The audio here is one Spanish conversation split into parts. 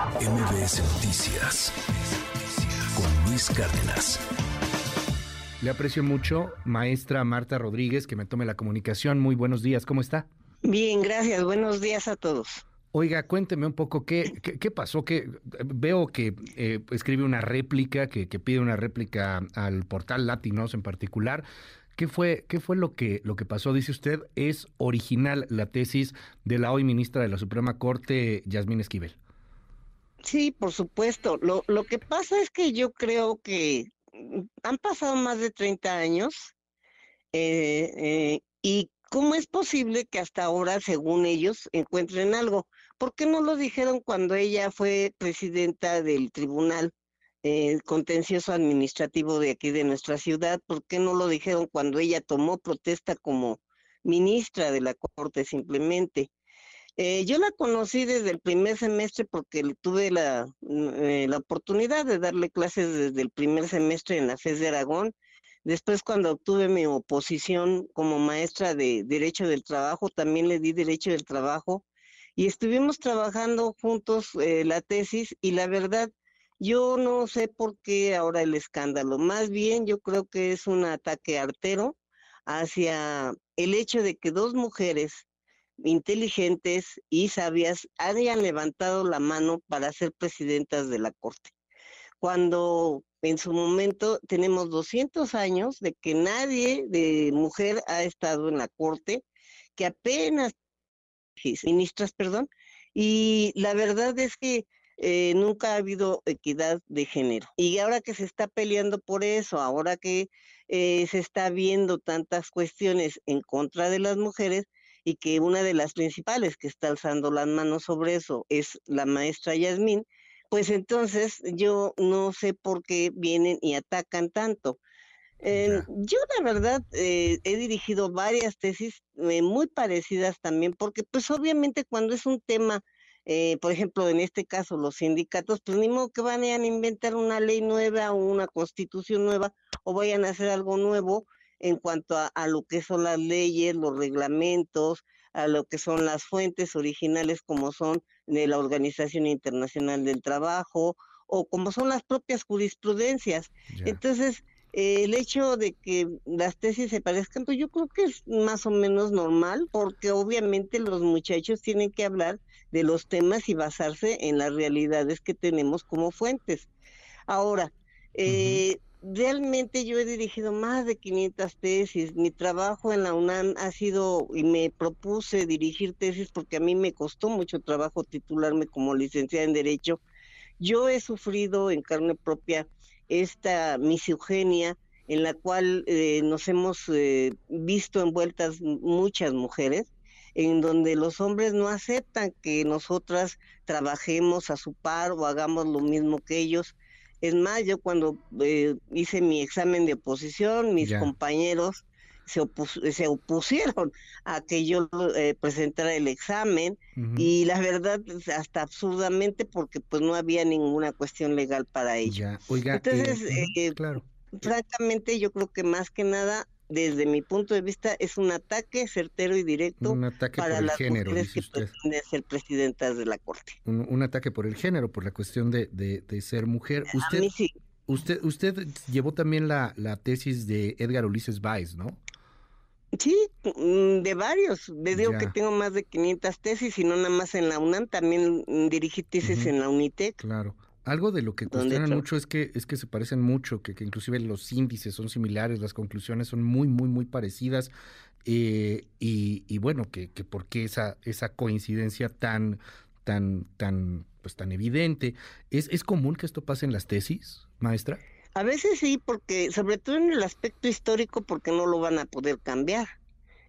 MBS Noticias con Luis Cárdenas. Le aprecio mucho, maestra Marta Rodríguez, que me tome la comunicación. Muy buenos días, ¿cómo está? Bien, gracias. Buenos días a todos. Oiga, cuénteme un poco qué, qué, pasó, que veo que eh, escribe una réplica, que, que, pide una réplica al portal Latinos en particular. ¿Qué fue, qué fue lo, que, lo que pasó? Dice usted, es original la tesis de la hoy ministra de la Suprema Corte, Yasmín Esquivel. Sí, por supuesto. Lo, lo que pasa es que yo creo que mm, han pasado más de 30 años eh, eh, y ¿cómo es posible que hasta ahora, según ellos, encuentren algo? ¿Por qué no lo dijeron cuando ella fue presidenta del tribunal eh, contencioso administrativo de aquí de nuestra ciudad? ¿Por qué no lo dijeron cuando ella tomó protesta como ministra de la Corte simplemente? Eh, yo la conocí desde el primer semestre porque tuve la, eh, la oportunidad de darle clases desde el primer semestre en la FES de Aragón. Después, cuando obtuve mi oposición como maestra de Derecho del Trabajo, también le di Derecho del Trabajo y estuvimos trabajando juntos eh, la tesis y la verdad, yo no sé por qué ahora el escándalo. Más bien, yo creo que es un ataque artero hacia el hecho de que dos mujeres inteligentes y sabias hayan levantado la mano para ser presidentas de la Corte. Cuando en su momento tenemos 200 años de que nadie de mujer ha estado en la Corte, que apenas ministras, perdón, y la verdad es que eh, nunca ha habido equidad de género. Y ahora que se está peleando por eso, ahora que eh, se está viendo tantas cuestiones en contra de las mujeres, y que una de las principales que está alzando las manos sobre eso es la maestra Yasmín, pues entonces yo no sé por qué vienen y atacan tanto. Eh, yo la verdad eh, he dirigido varias tesis eh, muy parecidas también, porque pues obviamente cuando es un tema, por ejemplo en este caso los sindicatos, pues ni modo que van a inventar una ley nueva o una constitución nueva o vayan a hacer algo nuevo en cuanto a, lo que son las leyes, los reglamentos, a lo que son las fuentes originales como son de la Organización Internacional del Trabajo o como son las propias jurisprudencias. Entonces, eh, el hecho de que las tesis se parezcan, pues yo creo que es más o menos normal, porque obviamente los muchachos tienen que hablar de los temas y basarse en las realidades que tenemos como fuentes. Ahora, eh, realmente yo he dirigido más de 500 tesis. Mi trabajo en la UNAM ha sido, y me propuse dirigir tesis porque a mí me costó mucho trabajo titularme como licenciada en Derecho. Yo he sufrido en carne propia esta misoginia en la cual eh, nos hemos eh, visto envueltas muchas mujeres, en donde los hombres no aceptan que nosotras trabajemos a su par o hagamos lo mismo que ellos es más, yo cuando eh, hice mi examen de oposición, mis compañeros se, se, opusieron a que yo eh, presentara el examen y la verdad hasta absurdamente porque pues no había ninguna cuestión legal para ello. Entonces, eh, claro. francamente yo creo que más que nada desde mi punto de vista, es un ataque certero y directo para las género, mujeres que pretenden ser presidentas de la Corte. Un, ataque por el género, por la cuestión de, de, ser mujer. Usted, A mí sí. Usted, usted llevó también la, la tesis de Edgar Ulises Baez, ¿no? Sí, mm, de varios. Les digo que tengo más de 500 tesis y no nada más en la UNAM, también dirigí tesis en la UNITEC. Claro. Algo de lo que cuestionan mucho es que es que se parecen mucho, que, que, inclusive los índices son similares, las conclusiones son muy, muy, muy parecidas. Eh, y, y, bueno, que, que por qué esa, esa coincidencia tan, tan, tan, pues tan evidente. ¿Es, ¿Es común que esto pase en las tesis, maestra? A veces sí, porque, sobre todo en el aspecto histórico, porque no lo van a poder cambiar.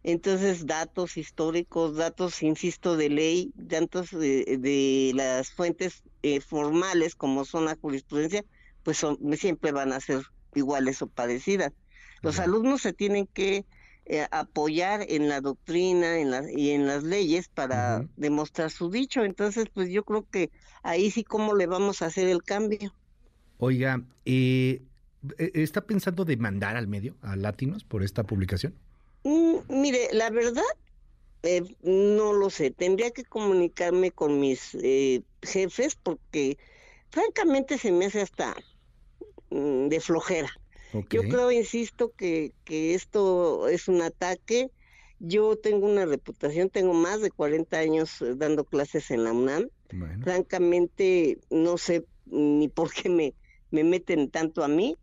Entonces, datos históricos, datos, insisto, de ley, datos de, las fuentes eh, formales como son la jurisprudencia, pues son, siempre van a ser iguales o parecidas. Los alumnos se tienen que eh, apoyar en la doctrina en la, y en las leyes para demostrar su dicho. Entonces, pues yo creo que ahí sí cómo le vamos a hacer el cambio. Oiga, eh, ¿está pensando demandar al medio, a Latinos, por esta publicación? Mm, mire, la verdad, Eh, no lo sé, tendría que comunicarme con mis eh, jefes porque francamente se me hace hasta mm, de flojera. Yo creo, insisto, que, que esto es un ataque. Yo tengo una reputación, tengo más de 40 años eh, dando clases en la UNAM. Francamente, no sé ni por qué me, me meten tanto a mí,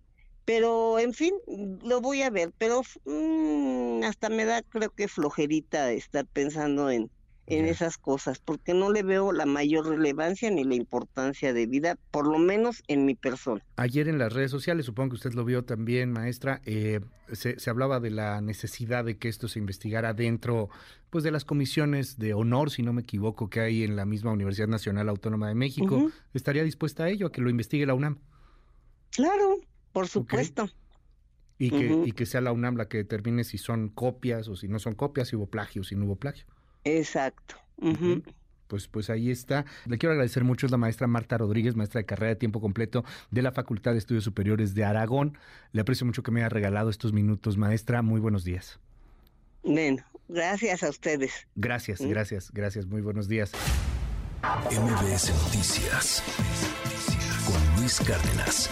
pero en fin, lo voy a ver, pero mm, hasta me da creo que flojerita estar pensando en, en esas cosas, porque no le veo la mayor relevancia ni la importancia de vida, por lo menos en mi persona. Ayer en las redes sociales, supongo que usted lo vio también, maestra, eh, se, se, hablaba de la necesidad de que esto se investigara dentro pues, de las comisiones de honor, si no me equivoco, que hay en la misma Universidad Nacional Autónoma de México. ¿Estaría dispuesta a ello, a que lo investigue la UNAM? Claro, por supuesto. Y, que, y que sea la UNAM la que determine si son copias o si no son copias, si hubo plagio o si no hubo plagio. Exacto. Pues, pues ahí está. Le quiero agradecer mucho, es la maestra Marta Rodríguez, maestra de carrera de tiempo completo de la Facultad de Estudios Superiores de Aragón. Le aprecio mucho que me haya regalado estos minutos, maestra. Muy buenos días. Bueno, gracias a ustedes. Gracias, gracias, gracias. Muy buenos días. MBS Noticias con Luis Cárdenas.